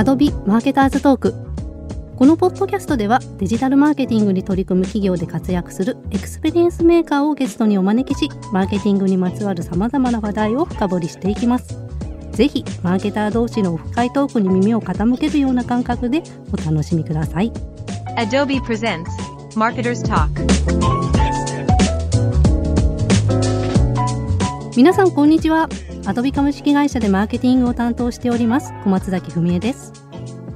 Adobe マーケターズトークこのポッドキャストではデジタルマーケティングに取り組む企業で活躍する Experience Maker をゲストにお招きしマーケティングにまつわるさまざまな話題を深掘りしていきます。ぜひマーケター同士のオフ会トークに耳を傾けるような感覚でお楽しみください。Adobe presents Marketer's Talk. 皆さんこんにちはアドビ株式会社でマーケティングを担当しております小松崎文江です。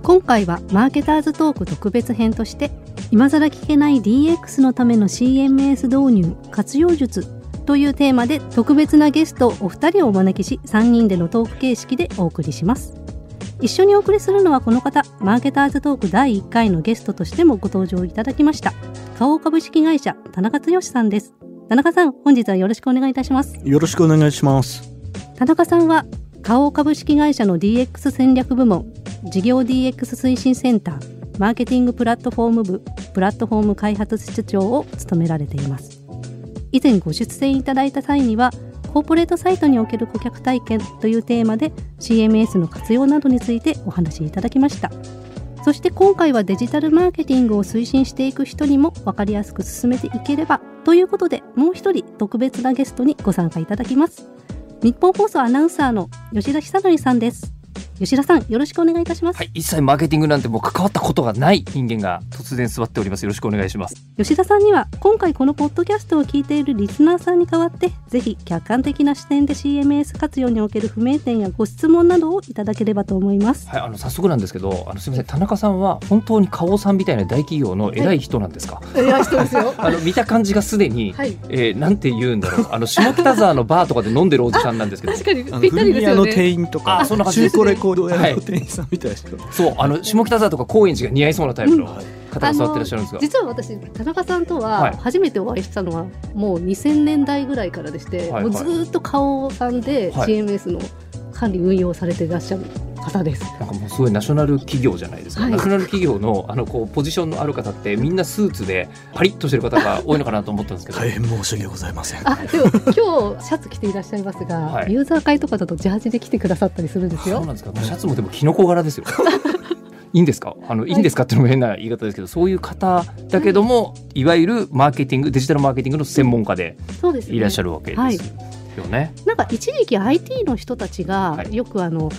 今回はマーケターズトーク特別編として今更聞けない DX のための CMS 導入活用術というテーマで特別なゲストお二人をお招きし3人でのトーク形式でお送りします。一緒にお送りするのはこの方マーケターズトーク第1回のゲストとしてもご登場いただきました花王株式会社田中剛さんです。田中さん本日はよろしくお願いいたします。よろしくお願いします。田中さんは花王株式会社の DX 戦略部門事業 DX 推進センターマーケティングプラットフォーム部プラットフォーム開発室長を務められています。以前ご出演いただいた際にはコーポレートサイトにおける顧客体験というテーマで CMS の活用などについてお話しいただきました。そして今回はデジタルマーケティングを推進していく人にも分かりやすく進めていければということでもう一人特別なゲストにご参加いただきます。日本放送アナウンサーの吉田久典さんです。吉田さんよろしくお願いいたします、はい、一切マーケティングなんてもう関わったことがない人間が突然座っております。よろしくお願いします。吉田さんには今回このポッドキャストを聞いているリスナーさんに代わってぜひ客観的な視点で CMS 活用における不明点やご質問などをいただければと思いますはい、あの早速なんですけど、あのすみません、田中さんは本当に花王さんみたいな大企業の偉い人なんですか？いや人ですよ あの見た感じがすでに、はいえーなんて言うんだろう、あの下北沢のバーとかで飲んでるおじさんなんですけど。確かにぴったりですよ古着屋のね店員とかあそんな感じです中古レコード屋はいの店員さんみたいな人、そう、あの下北沢とか高円寺が似合いそうなタイプのはい。方が座ってらっしゃるんですが。実は私田中さんとははい。初めてお会いしたのはもう2000年代ぐらいからでして、はいもうずーっと顔さんではい。CMS の管理運用されていらっしゃる方です。なんかもうすごいナショナル企業じゃないですか、はいナショナル企業のあのこうポジションのある方ってみんなスーツでパリッとしてる方が多いのかなと思ったんですけど、大変申し訳ございませんあでも今日シャツ着ていらっしゃいますが、はいユーザー会とかだとジャージで来てくださったりするんですよそう。なんですか。シャツもでもキノコ柄ですよ。いいんですか？あのいいんですか？っていうのも変な言い方ですけど、そういう方だけども、いわゆるマーケティング、デジタルマーケティングの専門家でそうですね。いらっしゃるわけですはいよね。なんか一時期 IT の人たちがはいよくあの、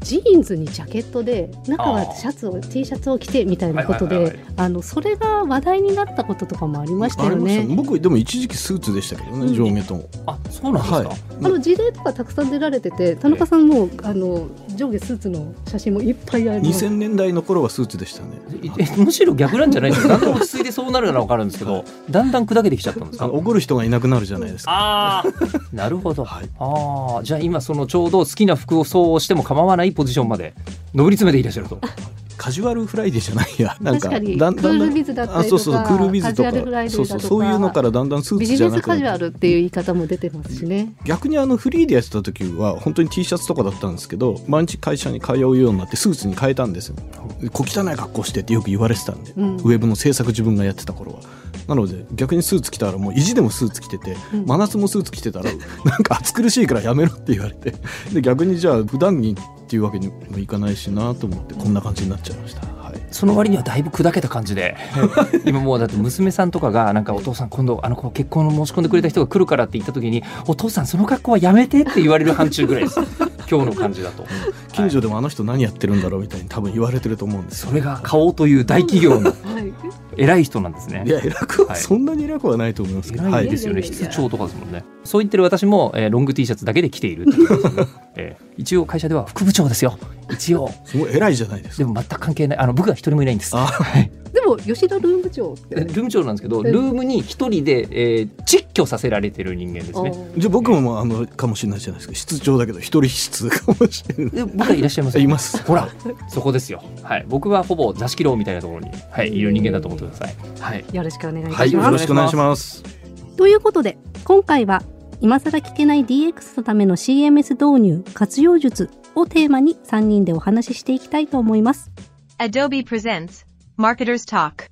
ジーンズにジャケットで中はシャツを T シャツを着てみたいなことはいはいはいであのそれが話題になったこととかもありましたよね。ね僕でも一時期スーツでしたけどね、うん上下ともあ、そうなんですか。はいあの事例とかたくさん出られてて田中さんもあの上下スーツの写真もいっぱいあります。2000年代の頃はスーツでしたねえむしろ逆なんじゃないですか？だんだん落ち着いてそうなるならわかるんですけど、だんだん砕けてきちゃったんですか？あの。怒る人がいなくなるじゃないですかああ、なるほど。はいああ、じゃあ今そのちょうど好きな服をそうしても構わないポジションまで上り詰めていらっしゃると。カジュアルフライデーじゃないや。なんか確かに。だんだんクールビズだったりとかあそうそうクールビズとか。そうそうそういうのからだんだんスービツじゃなくジネスカジュなアルっていう言い方も出てますしね。逆にあのフリーでやってた時は本当に T シャツとかだったんですけど毎日会社に通うようになってスーツに変えたんですよ。小汚い格好してってよく言われてたんで、うん。ウェブの制作自分がやってた頃は。なので逆にスーツ着たらもう意地でもスーツ着てて、うん。真夏もスーツ着てたらなんか暑苦しいからやめろって言われて。で逆にじゃあ普段着っていうわけにもいかないしなと思ってこんな感じになっちゃいました、はい、その割にはだいぶ砕けた感じで。今もうだって娘さんとかがなんかお父さん今度あの子結婚の申し込んでくれた人が来るからって言った時にお父さんその格好はやめてって言われる範疇ぐらいです。今日の感じだと。近所でもあの人何やってるんだろうみたいに多分言われてると思うんですよそれが顔という大企業の。はい。偉い人なんですね。いや偉くは、はい。そんなに偉くはないと思いますけど、偉いですよね、室長とかですもんね。そう言ってる私も、えーロング T シャツだけで着ているっていね、えー一応会社では副部長ですよ。一応。すごい偉いじゃないですか。でも全く関係ない。あの部下一人もいないんです。あはいでも吉田ルーム部長って。ルーム長なんですけどうん。ルームに一人で、えー窒居させられてる人間ですね。じゃあ僕ももうあのかもしれないじゃないですか。室長だけど一人室かもしれない。で部下いらっしゃいますいます。ほらそこですよ。はい。僕はほぼ座敷牢みたいなところに、はい、いる人間だと思ってください。はい。よろしくお願いいたはいよします。ろしくお願いします。ということで今回は今更聞けない DX のための CMS 導入活用術をテーマに3人でお話ししていきたいと思います。Adobe presents Marketers Talk.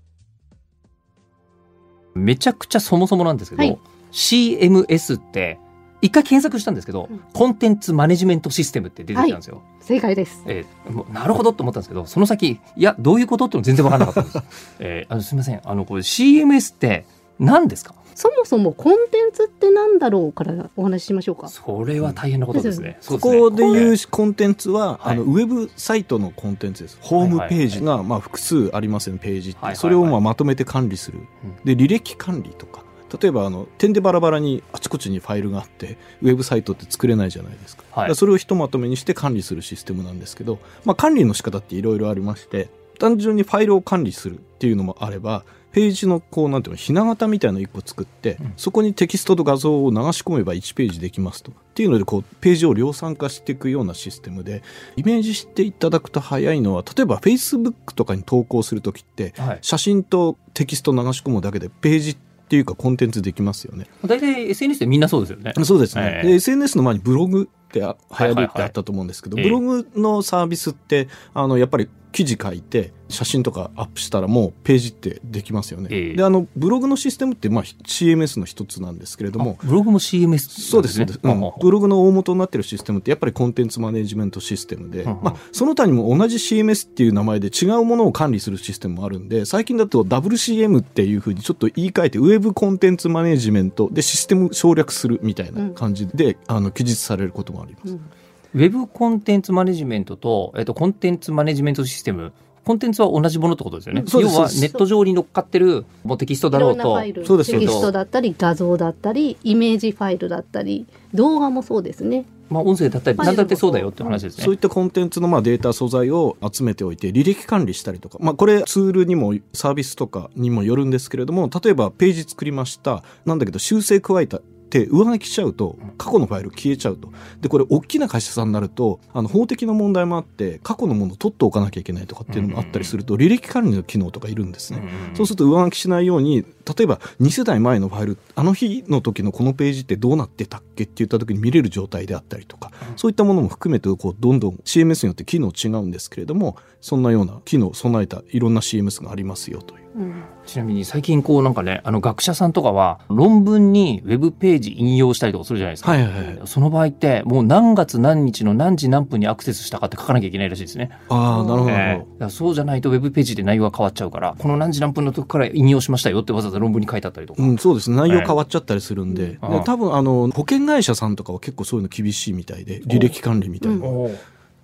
めちゃくちゃそもそもなんですけど、はい CMS って一回検索したんですけど、うんコンテンツマネジメントシステムって出てきたんですよ。正解です。えーもうなるほどと思ったんですけど、その先、いや、どういうことっての全然分からなかったんです。えーあのすみません、あの、これ CMS って何ですか？そもそもコンテンツってなんだろうからお話ししましょうか。それは大変なことですね。ここでいうコンテンツは、はいあのウェブサイトのコンテンツです。ホームページが、まあ、複数ありますよね、ページって。はいはいはいそれをまあまとめて管理する。で、履歴管理とか。例えばあの点でバラバラにあちこちにファイルがあってウェブサイトって作れないじゃないですか,、はいそれをひとまとめにして管理するシステムなんですけど、まあ、管理の仕方っていろいろありまして単純にファイルを管理するっていうのもあればページのこうなんていうのひな形みたいなのを1個作って、うんそこにテキストと画像を流し込めば1ページできますとっていうのでこうページを量産化していくようなシステムでイメージしていただくと早いのは例えば Facebook とかに投稿するときってはい。写真とテキスト流し込むだけでページっていうかコンテンツできますよね。大体 SNS でみんなそうですよね。そうですね。ええで SNS の前にブログってあ流行りってあったと思うんですけど、ええブログのサービスってあのやっぱり記事書いて写真とかアップしたらもうページってできますよね。ええ。であのブログのシステムってまあ CMS の一つなんですけれどもあ。ブログも CMS そうですね、うん。ブログの大元になってるシステムってやっぱりコンテンツマネジメントシステムで、うんうん。まあ、その他にも同じ CMS っていう名前で違うものを管理するシステムもあるんで最近だと WCM っていうふうにちょっと言い換えてウェブコンテンツマネジメントでシステム省略するみたいな感じで、あの記述されることもあります。うんウェブコンテンツマネジメントと、えっと、コンテンツマネジメントシステム、コンテンツは同じものってことですよね。要はネット上に乗っかってるもうテキストだろうと。いろんなファイ、ル。そうですテキストだったり画像だったりイメージファイルだったり動画もそうですね。まあ、音声だったり、何だってそうだよって話ですね。そういったコンテンツのまあデータ素材を集めておいて履歴管理したりとか、まあ、これツールにもサービスとかにもよるんですけれども例えばページ作りました。なんだけど修正加えたって上書きしちゃうと過去のファイル消えちゃうとでこれ大きな会社さんになるとあの法的な問題もあって過去のものを取っておかなきゃいけないとかっていうのもあったりすると履歴管理の機能とかいるんですね。うんそうすると上書きしないように例えば2世代前のファイルあの日の時のこのページってどうなってたっけって言った時に見れる状態であったりとか、そういったものも含めてこうどんどん CMS によって機能違うんですけれどもそんなような機能を備えたいろんな CMS がありますよという。うんちなみに最近こうなんかね、あの学者さんとかは論文にウェブページ引用したりとかするじゃないですか。はいはいはい。その場合ってもう何月何日の何時何分にアクセスしたかって書かなきゃいけないらしいですね。ああなるほどええだからそうじゃないとウェブページで内容が変わっちゃうから、この何時何分の時から引用しましたよってわざわざ論文に書いてあったりとか。ど。うん、そうですね内容変わっちゃったりするんで,、うんで多分あの保険会社さんとかは結構そういうの厳しいみたいで履歴管理みたいな、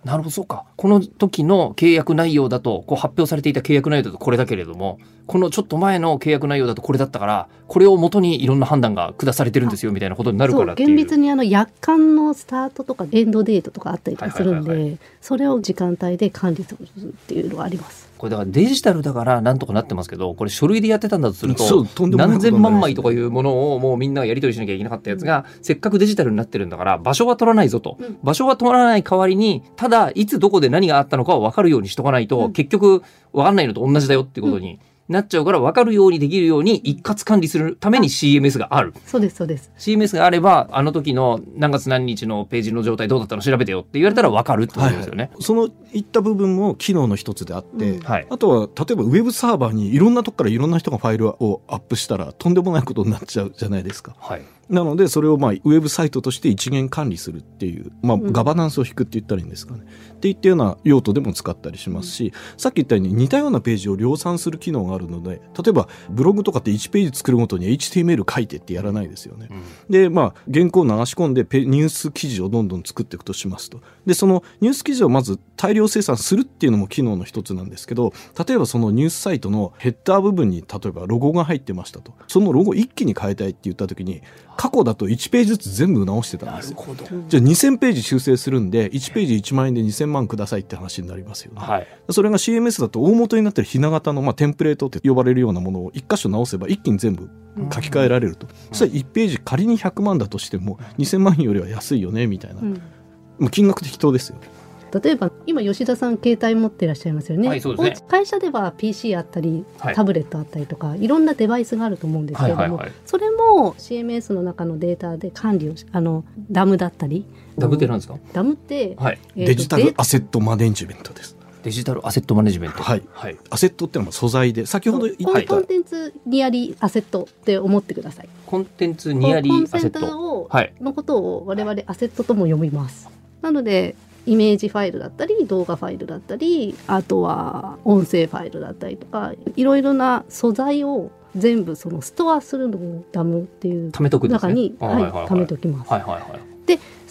なるほどそうか。この時の契約内容だとこう発表されていた契約内容だとこれだけれどもこのちょっと前の契約内容だとこれだったからこれをもとにいろんな判断が下されてるんですよみたいなことになるから厳密にあの約款のスタートとかエンドデートとかあったりとかするんでそれを時間帯で管理するっていうのがあります。これだからデジタルだからなんとかなってますけどこれ書類でやってたんだとすると何千万枚とかいうものをもうみんながやり取りしなきゃいけなかったやつがせっかくデジタルになってるんだから場所は取らないぞと。うん。場所は取らない代わりにただいつどこで何があったのかを分かるようにしとかないとうん。結局分かんないのと同じだよってことになっちゃうから分かるようにできるように一括管理するために CMS がある。そうですそうです。CMS があればあの時の何月何日のページの状態どうだったの調べてよって言われたら分かるってことですよね。そのいった部分も機能の一つであって、うんはいあとは例えばウェブサーバーにいろんなとこからいろんな人がファイルをアップしたらとんでもないことになっちゃうじゃないですか。はいなのでそれをまあウェブサイトとして一元管理するっていう、まあ、うんガバナンスを引くって言ったらいいんですかね。っていったような用途でも使ったりしますし、さっき言ったように似たようなページを量産する機能があるので例えばブログとかって1ページ作るごとに HTML 書いてってやらないですよね。でまあ原稿を流し込んでペニュース記事をどんどん作っていくとしますとでそのニュース記事をまず大量生産するっていうのも機能の一つなんですけど例えばそのニュースサイトのヘッダー部分に例えばロゴが入ってましたとそのロゴ一気に変えたいって言った時に過去だと1ページずつ全部直してたんです。じゃあ2000ページ修正するんで1ページ1万円で2000万くださいって話になりますよね。はい。それが CMS だと大元になってるひな型の、まあ、テンプレートって呼ばれるようなものを一箇所直せば一気に全部書き換えられると、そしたら1ページ仮に100万だとしても2000万円よりは安いよねみたいな、うん。もう金額適当ですよ。例えば今吉田さん携帯持ってらっしゃいますよね,、はいそうですね。会社では PC あったりはい。タブレットあったりとか、い、ろんなデバイスがあると思うんですけれども、はいはいはい。それも CMS の中のデータで管理をしあのダムだったり。ダブってなんですか？ダムって、はい。えーとデジタルデアセットマネジメントですデジタルアセットマネジメント。はいはい。アセットってのは素材で先ほど言コンった、コンテンツニアリーアセットって思ってください。コンテンツニアリコンセンーアセット。ターを、はい。のことを我々アセットとも読みます。なのでイメージファイルだったり動画ファイルだったりあとは音声ファイルだったりとかいろいろな素材を全部そのストアするのをダムっていう貯めとくんですね。中に、あはい貯めておきます。はいはいはい。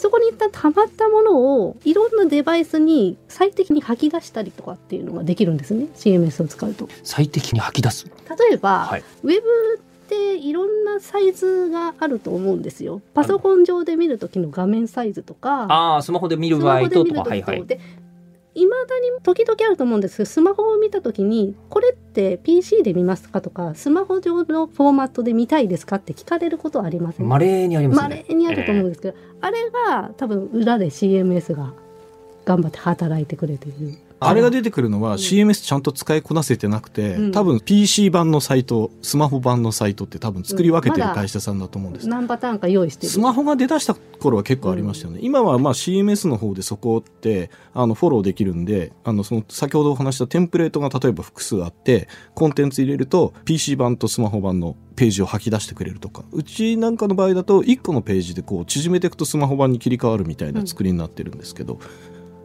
そこに一旦溜まったものをいろんなデバイスに最適に吐き出したりとかっていうのができるんですね CMS を使うと。最適に吐き出す？例えば、はい。ウェブっていろんなサイズがあると思うんですよ。パソコン上で見る時の画面サイズとか、ああ、スマホで見るス場合ととか、はいはい。でいまだに時々あると思うんですけどスマホを見た時にこれって PC で見ますかとかスマホ上のフォーマットで見たいですかって聞かれることはありませんまれにありますまね。れにあると思うんですけど、あれが多分裏で CMS が頑張って働いてくれている。あれが出てくるのはうん。CMS ちゃんと使いこなせてなくて、うん。多分 PC 版のサイトスマホ版のサイトって多分作り分けてる会社さんだと思うんです、何パターンか用意してる？スマホが出だした頃は結構ありましたよね、今はまあ CMS の方でそこってあのフォローできるんであのその先ほどお話したテンプレートが例えば複数あってコンテンツ入れると PC 版とスマホ版のページを吐き出してくれるとか。うちなんかの場合だと1個のページでこう縮めていくとスマホ版に切り替わるみたいな作りになってるんですけど、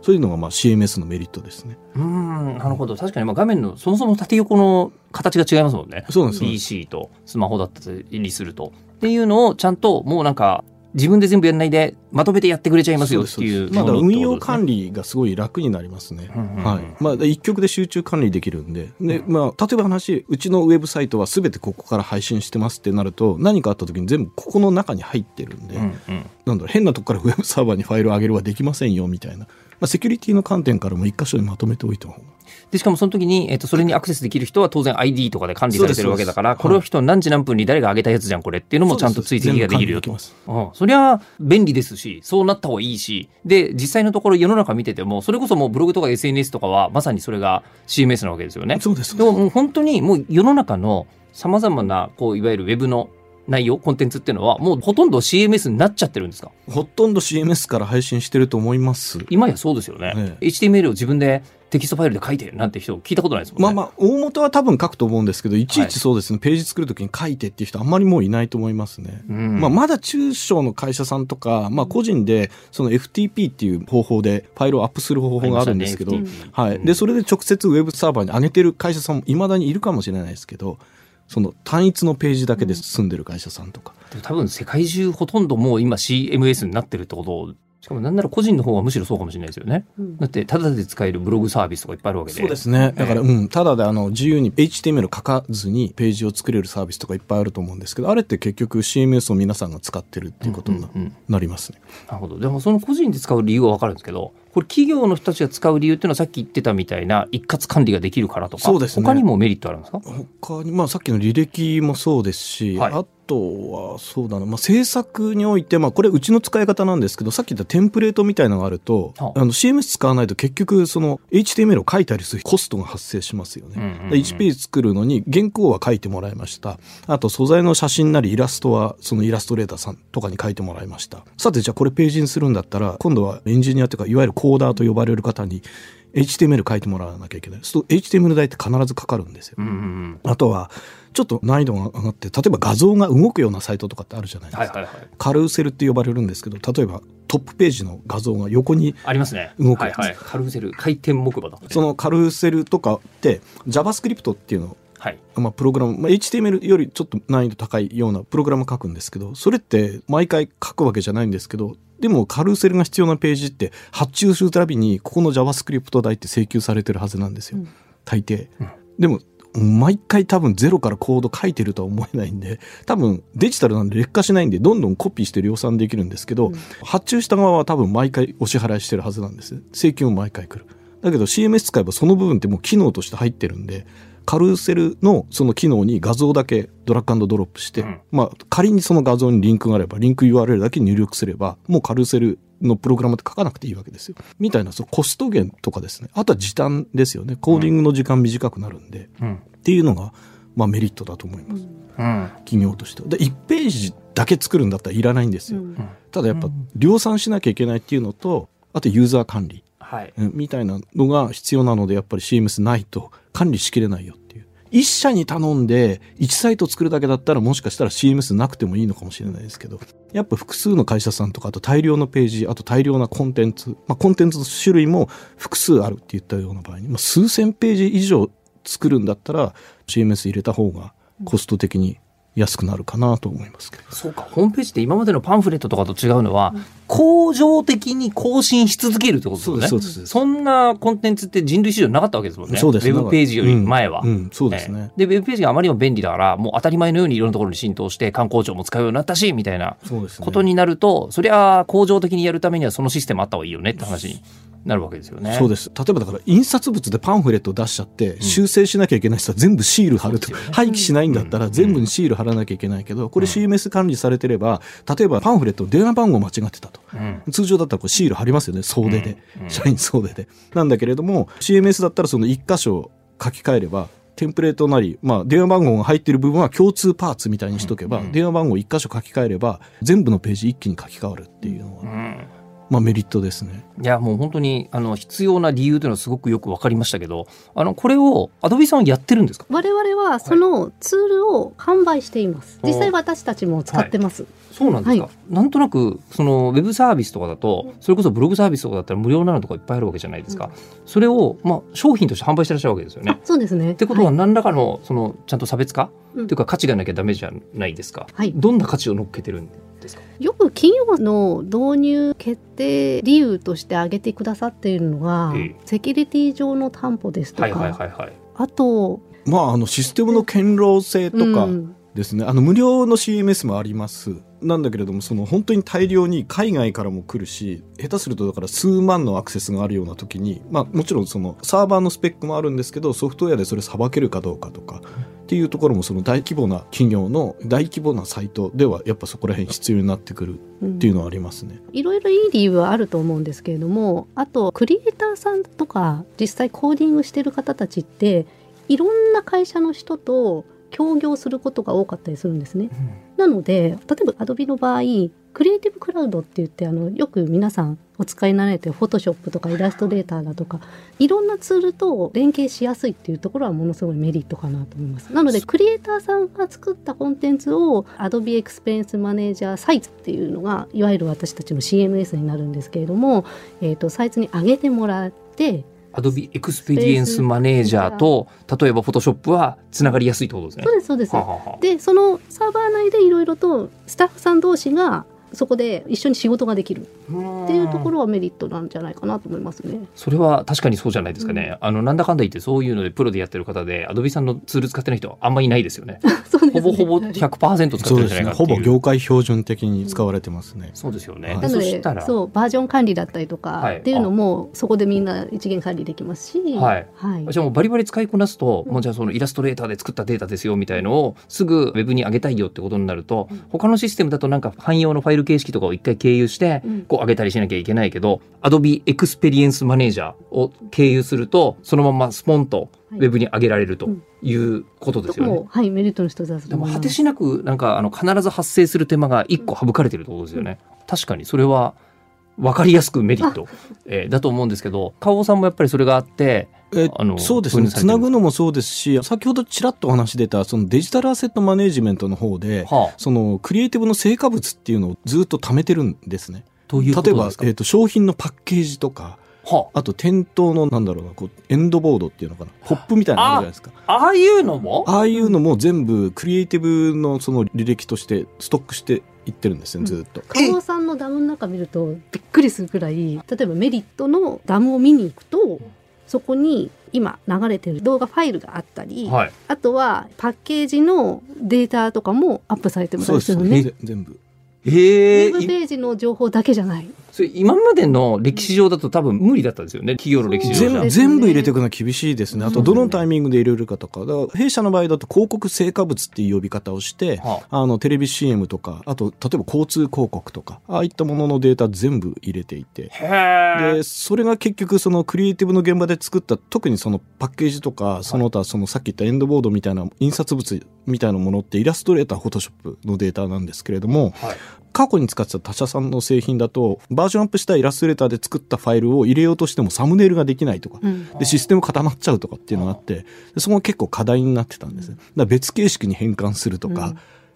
そういうのがまあ CMS のメリットですね。うーん、なるほど。確かにまあ画面のそもそも縦横の形が違いますもんね。そうなんですよ PC とスマホだったりすると。っていうのをちゃんともうなんか自分で全部やんないでまとめてやってくれちゃいますよっていうまだ運用管理。理がすごい楽になりますね。うんうんうんはい。まあ一曲で集中管理できるんで、で、まあ例えば話、うちのウェブサイトはすべてここから配信してますってなると、何かあった時に全部ここの中に入ってるんで、うんうんなんだろう変なとこからウェブサーバーにファイルを上げるはできませんよみたいな。まあセキュリティの観点からも一箇所にまとめておいた方が。でしかもその時に、えっと、それにアクセスできる人は当然 ID とかで管理されてるわけだから、これを人何時何分に誰が上げたやつじゃんこれっていうのもちゃんと追跡ができるよと。そりゃ便利ですしそうなった方がいいしで実際のところ世の中見ててもそれこそもうブログとか SNS とかはまさにそれが CMS なわけですよね。そうです。でももう本当にもう世の中のさまざまなこういわゆるウェブの内容コンテンツっていうのはもうほとんど CMS になっちゃってるんですか？ほとんど CMS から配信してると思います。今やそうですよね、え HTML を自分でテキストファイルで書いてなんて人聞いたことないですもんね。まあまあ、大元は多分書くと思うんですけど、い。ちいはいちそうですね、ページ作るときに書いてっていう人あんまりもういないと思いますね。うん。まあ、まだ中小の会社さんとか、まあ、個人でその FTP っていう方法でファイルをアップする方法があるんですけど、ねはい、でそれで直接ウェブサーバーに上げてる会社さんもいまだにいるかもしれないですけどその単一のページだけで済んでる会社さんとか、でも多分世界中ほとんどもう今 CMS になってるってことをしかもなんなら個人の方がむしろそうかもしれないですよね。うんだってタダで使えるブログサービスとかいっぱいあるわけで。そうですね。だから、うん、ただであの、自由に HTML 書かずにページを作れるサービスとかいっぱいあると思うんですけど、あれって結局 CMS を皆さんが使ってるっていうことになうんうんうんなりますね。なるほど。でもその個人で使う理由はわかるんですけど、これ企業の人たちが使う理由っていうのはさっき言ってたみたいな一括管理ができるからとか、そうですね。他にもメリットあるんですか？他に、まあさっきの履歴もそうですし、はい。あとはそうだな、まあ制作において、まあこれうちの使い方なんですけど、さっき言ったテンプレートみたいなのがあると、はあの CMS 使わないと結局その HTML を書いたりするコストが発生しますよね。うんうんうんで1ページ作るのに原稿は書いてもらいました。あと素材の写真なりイラストはそのイラストレーターさんとかに書いてもらいました。さてじゃあこれページにするんだったら今度はエンジニアというかいわゆるコーダーと呼ばれる方に HTML 書いてもらわなきゃいけない。そうすると HTML 代って必ずかかるんですよ。うんうんうん。あとはちょっと難易度が上がって例えば画像が動くようなサイトとかってあるじゃないですか。はいはいはい。カルーセルって呼ばれるんですけど例えばトップページの画像が横にありますね。動くはいはい。カルーセル、回転木馬だ。そのカルーセルとかって JavaScript っていうのをはい。まあ、プログラム、まあ、HTML よりちょっと難易度高いようなプログラム書くんですけど、それって毎回書くわけじゃないんですけど、でもカルーセルが必要なページって発注するたびにここの JavaScript 代って請求されてるはずなんですよ。うん大抵。うんでも、毎回多分ゼロからコード書いてるとは思えないんで、多分デジタルなんで劣化しないんで、どんどんコピーして量産できるんですけど、うん発注した側は多分毎回お支払いしてるはずなんです。請求も毎回来る。だけど CMS 使えばその部分ってもう機能として入ってるんで、カルーセルのその機能に画像だけドラッグアンドドロップして、うんまあ仮にその画像にリンクがあれば、リンク URL だけ入力すれば、もうカルーセルのプログラムって書かなくていいわけですよ。みたいな、そのコスト減とかですね。あとは時短ですよね。コーディングの時間短くなるんで、うん。っていうのが、まあメリットだと思います。うん。企業としては。で、1ページだけ作るんだったらいらないんですよ。うんただやっぱ量産しなきゃいけないっていうのと、あとユーザー管理。はい。うんみたいなのが必要なので、やっぱり CMS ないと管理しきれないよっていう。一社に頼んで、1サイト作るだけだったらもしかしたら CMS なくてもいいのかもしれないですけど、やっぱ複数の会社さんとか、あと大量のページ、あと大量なコンテンツ、まあコンテンツの種類も複数あるって言ったような場合に、まあ、数千ページ以上作るんだったら CMS 入れた方がコスト的に安くなるかなと思いますけど。そうか、ホームページって今までのパンフレットとかと違うのは、恒常的に更新し続けるってことですよね。そうですそんなコンテンツって人類史上なかったわけですもんね。そうですウェブページより前は。うんうんそうですね。で、ウェブページがあまりにも便利だから、もう当たり前のようにいろんなところに浸透して、観光庁も使うようになったし、みたいな。ことになると、そりゃ、恒常的にやるためにはそのシステムあった方がいいよねって話になるわけですよね。そうです。例えばだから、印刷物でパンフレットを出しちゃって、修正しなきゃいけない人は全部シール貼ると。ね廃棄しないんだったら全部にシール貼らなきゃいけないけど、これ CMS 管理されてれば、例えばパンフレット電話番号間違ってたと。うん。通常だったらこうシール貼りますよね、総出で。うんうん社員総出で。なんだけれども、CMS だったらその一箇所書き換えれば、テンプレートなり、まあ、電話番号が入っている部分は共通パーツみたいにしとけば、電話番号一箇所書き換えれば、全部のページ一気に書き換わるっていうのは、うんまあメリットですね。いやもう本当にあの必要な理由というのはすごくよく分かりましたけどあのこれをアドビさんはやってるんですか？我々はそのツールを販売しています。実際私たちも使ってます。そうなんですか、はなんとなくそのウェブサービスとかだとそれこそブログサービスとかだったら無料なのとかいっぱいあるわけじゃないですか、それを、まあ、商品として販売してらっしゃるわけですよね。あ。そうですね。ってことは何らかのそのちゃんと差別化、うん。っていうか価値がなきゃダメじゃないですか、はい。どんな価値を乗っけてるんで？すか？よく企業の導入決定理由として挙げてくださっているのが、ええ。セキュリティ上の担保ですとか、はいはいはいはい。あとまあ、あの、システムの堅牢性とかうん。ですね、あの、無料の CMS もあります。なんだけれども、その、本当に大量に海外からも来るし、下手するとだから数万のアクセスがあるような時に、まあ、もちろんその、サーバーのスペックもあるんですけど、ソフトウェアでそれさばけるかどうかとか、っていうところも、その大規模な企業の大規模なサイトでは、やっぱそこら辺必要になってくるっていうのはありますね。いろいろいい理由はあると思うんですけれどもあとクリエイターさんとか実際コーディングしてる方たちっていろんな会社の人と協業することが多かったりするんですね。なので例えば Adobe の場合クリエイティブクラウドって言ってあのよく皆さんお使いになられてる Photoshop とかイラストレーターだとかいろんなツールと連携しやすいっていうところはものすごいメリットかなと思います。なのでクリエイターさんが作ったコンテンツを Adobe Experience Manager サイツっていうのがいわゆる私たちの CMS になるんですけれども、えー、とサイツに上げてもらってアドビエクスペリエンスマネージャーと例えばフォトショップはつながりやすいってことですねそうですそうですは。あはでそのサーバー内でいろいろとスタッフさん同士がそこで一緒に仕事ができる。っていうところはメリットなんじゃないかなと思いますね。それは確かにそうじゃないですかね、あのなんだかんだ言ってそういうのでプロでやってる方でアドビさんのツール使ってない人はあんまりいないですよね。ね。ほぼほぼ100%使ってるんそうですね。じゃないかっていうほぼ業界標準的に使われてますね。そうですよね、はい。なのでそうバージョン管理だったりとはい。かっていうのもそこでみんな一元管理できますし、はい。はい。じゃあもうバリバリ使いこなすと、もうじゃあそのイラストレーターで作ったデータですよみたいのをすぐウェブに上げたいよってことになると、他のシステムだとなんか汎用のファイル形式とかを一回経由して、うんこう上げたりしなきゃいけないけど、Adobe Experience Manager を経由すると、そのままスポンとウェブに上げられるということですよね。とこも、はい、メリットの一つだとでも。果てしなくなんかあの必ず発生する手間が一個省かれてるってことですよね。確かにそれは分かりやすくメリット、えーだと思うんですけど、川尾さんもやっぱりそれがあって、えあのそうですね。つなぐのもそうですし、先ほどちらっとお話出た、そのデジタルアセットマネジメントの方で、はあ、そのクリエイティブの成果物っていうのをずっと貯めてるんですね。どういうこ例えばえっ、と、商品のパッケージとか、はあ。と店頭のなんだろうな、こう、エンドボードっていうのかな、ポップみたいなのあるじゃないですか。あ、ああいうのも？ああいうのも全部クリエイティブのその履歴としてストックしていってるんですね、ずっと。加納さんのダムの中見るとびっくりするくらい例えばメリットのダムを見に行くとそこに今流れてる動画ファイルがあったり、はい。あとはパッケージのデータとかもアップされてますそうですよね。ぜ全部。ウええェブページの情報だけじゃない。それ今までの歴史上だと多分無理だったんですよね。企業の歴史上ね全部入れていくのは厳しいですね。あと、どのタイミングで入れるかとか。だから弊社の場合だと広告成果物っていう呼び方をして、はあの、テレビ CM とか、あと、例えば交通広告とか、ああいったもののデータ全部入れていて。へえ。で、それが結局そのクリエイティブの現場で作った、特にそのパッケージとか、その他そのさっき言ったエンドボードみたいな印刷物みたいなものってイラストレーター、フォトショップのデータなんですけれども、はい。過去に使ってた他社さんの製品だと、バージョンアップしたイラストレーターで作ったファイルを入れようとしてもサムネイルができないとか、うん。で、システム固まっちゃうとかっていうのがあって、でそこが結構課題になってたんです。ね。だから別形式に変換するとか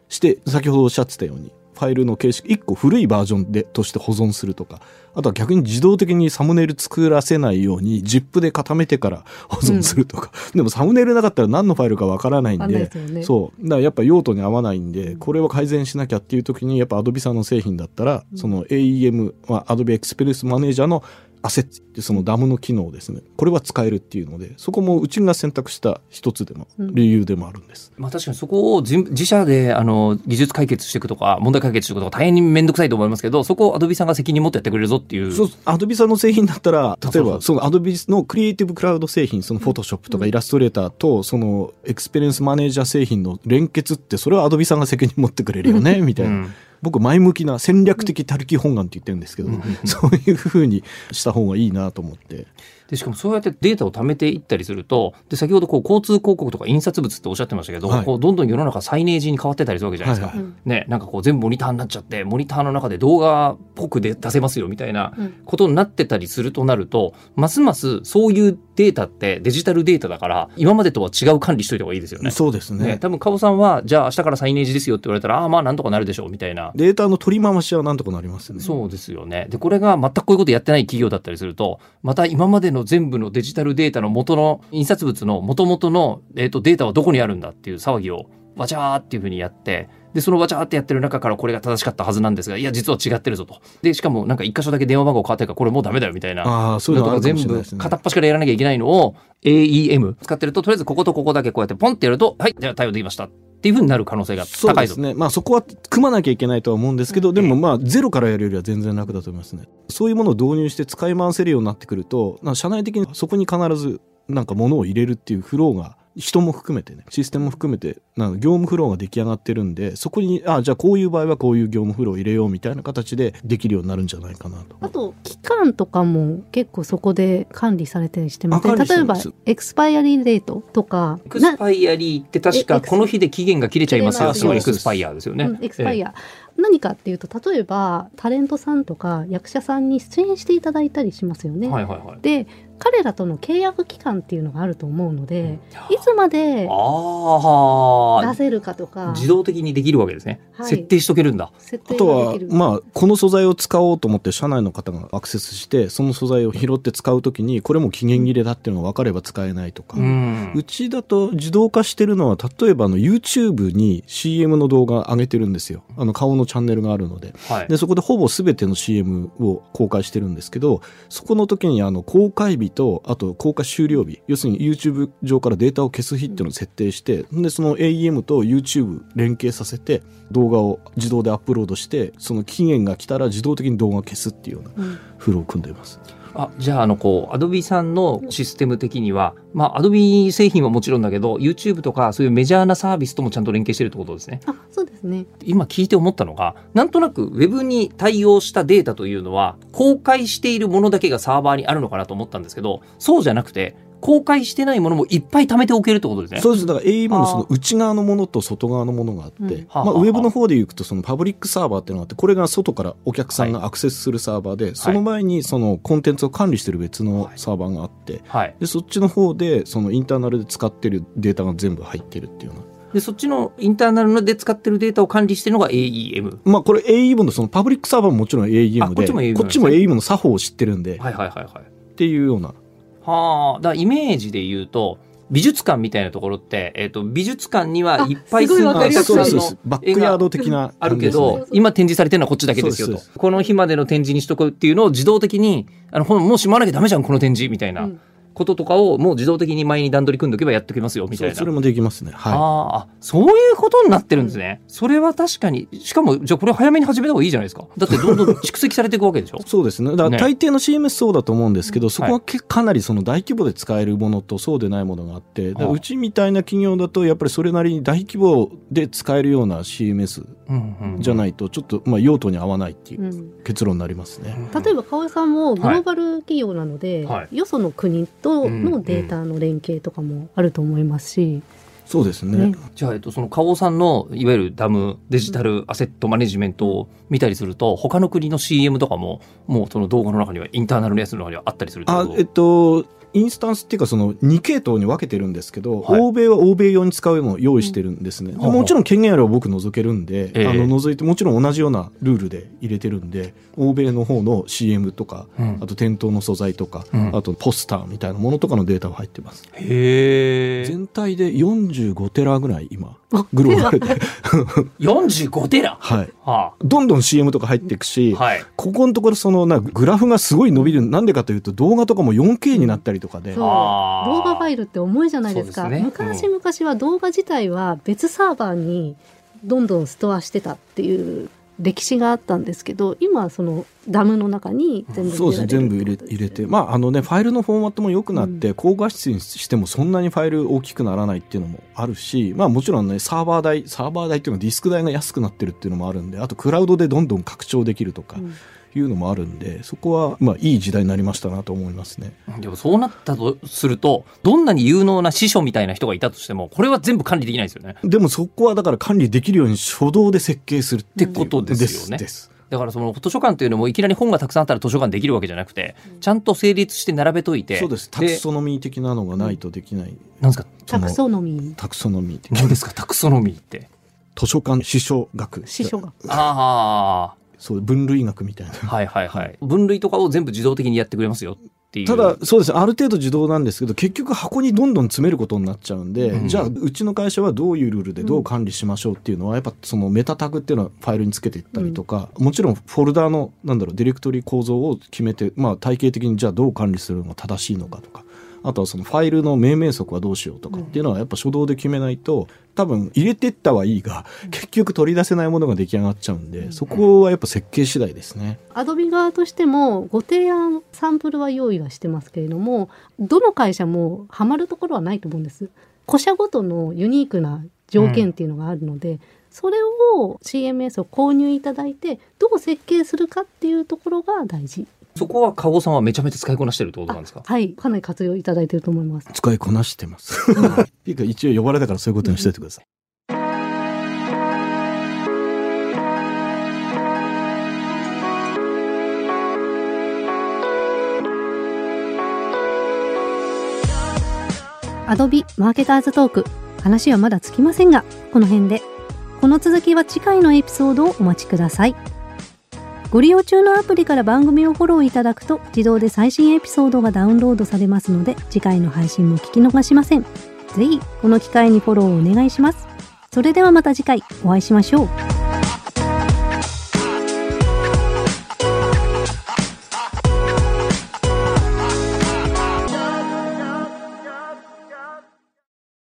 して、先ほどおっしゃってたように、ファイルの形式、1個古いバージョンで、として保存するとか、あとは逆に自動的にサムネイル作らせないように、ZIP で固めてから 保存するとか。でもサムネイルなかったら何のファイルかわからないんでね、そう。だからやっぱ用途に合わないんで、これを改善しなきゃっていう時に、やっぱ Adobe さんの製品だったら、その AEM、まあ、Adobe Experience Manager のアセットってそのダムの機能ですね。これは使えるっていうので、そこもうちが選択した一つでも、理由でもあるんです。まあ確かにそこを自自社であの技術解決していくとか問題解決していくとか大変に面倒くさいと思いますけどそこをアドビさんが責任持ってやってくれるぞっていうそう、アドビさんの製品だったら、例えそうそうば、そのアドビの Creative Cloud 製品、その Photoshop とかイラストレーターと、その Experience Manager 製品の連結って、それはアドビさんが責任持ってくれるよね、みたいな。うん僕、前向きな戦略的他力本願って言ってるんですけど、そういうふうにした方がいいなと思って。でしかもそうやってデータを貯めていったりするとで先ほどこう交通広告とか印刷物っておっしゃってましたけど、はいこうどんどん世の中サイネージに変わってたりするわけじゃないですか。はいはいね、なんかこう全部モニターになっちゃってモニターの中で動画っぽくで出せますよみたいなうんことになってたりするとなるとますますそういうデータってデジタルデータだから今までとは違う管理しといた方がいいですよね。そうですねね、多分花王さんはじゃあ明日からサイネージですよって言われたらああまあなんとかなるでしょうみたいな。データの取り回しはなんとかなりますね。そうですよね。で、これが全くこういうことやってない企業だったりすると、また今までの全部のデジタルデータの元の印刷物の元々の、えー、とデータはどこにあるんだっていう騒ぎをわちゃーっていうふうにやって、で、そのわちゃーってやってる中からこれが正しかったはずなんですが、いや、実は違ってるぞと。で、しかもなんか一箇所だけ電話番号変わってるからこれもうダメだよみたいな。ああ、そういうのあるか全部。片っ端からやらなきゃいけないのを AEM 使ってると、とりあえずこことここだけこうやってポンってやると、はい、じゃあ対応できましたっていうふうになる可能性が高いぞそうです。ね。まあそこは組まなきゃいけないとは思うんですけど、でもまあゼロからやるよりは全然楽だと思いますね。そういうものを導入して使い回せるようになってくると、社内的にそこに必ずなんか物を入れるっていうフローが人も含めてね、システムも含めて、なんか業務フローが出来上がってるんで、そこに、あじゃあこういう場合はこういう業務フローを入れようみたいな形でできるようになるんじゃないかなと。あと期間とかも結構そこで管理されたりしてますね例えばエクスパイアリーデートとかエクスパイアリーって確かこの日で期限が切れちゃいますよ。すエクスパイアですよね。うんエクスパイア、何かっていうと例えばタレントさんとか役者さんに出演していただいたりしますよね。はいはいはい。で彼らとの契約期間っていうのがあると思うので、いつまでああ、出せるかとか自動的にできるわけですね。はい設定しとけるんだ。設あとはまあ、この素材を使おうと思って社内の方がアクセスして、その素材を拾って使うときに、これも期限切れだっていうのが分かれば使えないとか。うんうちだと自動化してるのは、例えばあの YouTube に CM の動画上げてるんですよ。あの顔のチャンネルがあるので。はい。で、そこでほぼ全ての CM を公開してるんですけど、そこの時にあの公開日と、あと公開終了日、要するに YouTube 上からデータを消す日っていうのを設定して、で、その AEM と YouTube 連携させて、動画を自動でアップロードして、その期限が来たら自動的に動画を消すっていうようなうんフローを組んでいます。あじゃああのこうアドビさんのシステム的には、まあアドビ製品はもちろんだけど YouTube とかそういうメジャーなサービスともちゃんと連携してるってことですね。あそうですね。今聞いて思ったのがなんとなくウェブに対応したデータというのは公開しているものだけがサーバーにあるのかなと思ったんですけどそうじゃなくて公開してないものもいっぱい貯めておけるってことですね。そうです。だから AEM のその内側のものと外側のものがあって、うんまあ、ウェブの方で行くとそのパブリックサーバーっていうのがあって、これが外からお客さんがアクセスするサーバーで、その前にそのコンテンツを管理してる別のサーバーがあって、はい。で、そっちの方でそのインターナルで使ってるデータが全部入ってるっていうような。でそっちのインターナルで使ってるデータを管理してるのが AEM。まあこれ AEM のそのパブリックサーバーももちろん AEM で、あこっちも AEM こっちも AEM の作法を知ってるんで、はいはいはいはい。っていうような。はあ、だからイメージで言うと、美術館みたいなところって、えっ、と、美術館にはいっぱいあすごいわかりやすい。そうですのそうです。バックヤード的なあるけど、今展示されてるのはこっちだけですよと。この日までの展示にしとくっていうのを自動的に、あの、もうしまわなきゃダメじゃん、この展示みたいな。うんこととかを、もう自動的に前に段取り組んでおけばやっておきますよ、みたいうな。そそれもできますね。はい。あそういうことになってるんですね。それは確かに、しかも、じゃあこれ早めに始めた方がいいじゃないですか。だってどんどん蓄積されていくわけでしょ そうですね。だからね大抵の CMS そうだと思うんですけど、そこははけかなりその大規模で使えるものとそうでないものがあって、うちみたいな企業だとやっぱりそれなりに大規模で使えるような CMS じゃないとちょっとまあ用途に合わないっていううん。結論になりますね。例えば川合さんもグローバル企業なので、はい。よその国とうんうんのデータの連携とかもあると思いますし、そうですね。ね。じゃあ、えっと、その花王さんのいわゆるダムデジタルアセットマネジメントを見たりすると他の国の CM とかももうその動画の中にはインターナルのやつの中にはあったりするってこと？あえっとインスタンスっていうかその2系統に分けてるんですけど、はい。欧米は欧米用に使うのを用意してるんですね、でうん。もちろん権限あれば僕除けるんで、ええ。あの除いてもちろん同じようなルールで入れてるんで欧米の方の CM とか、うん。あと店頭の素材とか、うん。あとポスターみたいなものとかのデータが入ってます。へえ。全体で45テラぐらい今あグローバルで45テラ。はい。はどんどん CM とか入っていくし、あ、はい。ここのところそのなグラフがすごい伸びる。なんでかというと動画とかも 4K になったりとかで、そう。動画ファイルって重いじゃないですか。ね。昔々は動画自体は別サーバーにどんどんストアしてたっていう歴史があったんですけど今はそのダムの中に全部そうですね。全部入れ入れて。まああのねファイルのフォーマットも良くなって、高画質にしてもそんなにファイル大きくならないっていうのもあるしまあもちろんねサーバー代サーバー代っていうのはディスク代が安くなってるっていうのもあるんであとクラウドでどんどん拡張できるとかうんいうのもあるんで、そこはまあいい時代になりましたなと思いますね。でもそうなったとするとどんなに有能な師匠みたいな人がいたとしてもこれは全部管理できないですよね。でもそこはだから管理できるように初動で設計するってことですよね。ですだからその図書館っていうのもいきなり本がたくさんあったら図書館できるわけじゃなくてちゃんと成立して並べといて。そうです。タクソノミー的なのがないとできない、なんですか？タクソノミー。タクソノミーって何ですか？タクソノミーって。図書館司書学。師匠があそう分類学みたいな。あはいはい。はい。分類とかを全部自動的にやってくれますよっていう。ただそうです。ねある程度自動なんですけど結局箱にどんどん詰めることになっちゃうんで、うん。じゃあうちの会社はどういうルールでどう管理しましょうっていうのはやっぱそのメタタグっていうのはファイルにつけていったりとか、もちろんフォルダーのなんだろうディレクトリ構造を決めて、まあ、体系的にじゃあどう管理するのが正しいのかとかあとはそのファイルの命名則はどうしようとかっていうのはやっぱ初動で決めないと多分入れてったはいいが結局取り出せないものが出来上がっちゃうんでそこはやっぱ設計次第ですね。アドビ側としてもご提案サンプルは用意はしてますけれどもどの会社もハマるところはないと思うんです。個社ごとのユニークな条件っていうのがあるので、それを CMS を購入いただいてどう設計するかっていうところが大事そこは加護さんはめちゃめちゃ使いこなしてるってことなんですか？はいかなり活用いただいていると思います。使いこなしてます。い。いか一応呼ばれたからそういうことにしておいてください。アドビマーケターズトーク話はまだつきませんがこの辺で。この続きは次回のエピソードをお待ちくださいご利用中のアプリから番組をフォローいただくと自動で最新エピソードがダウンロードされますので次回の配信も聞き逃しません。ぜひこの機会にフォローをお願いします。それではまた次回。お会いしましょう。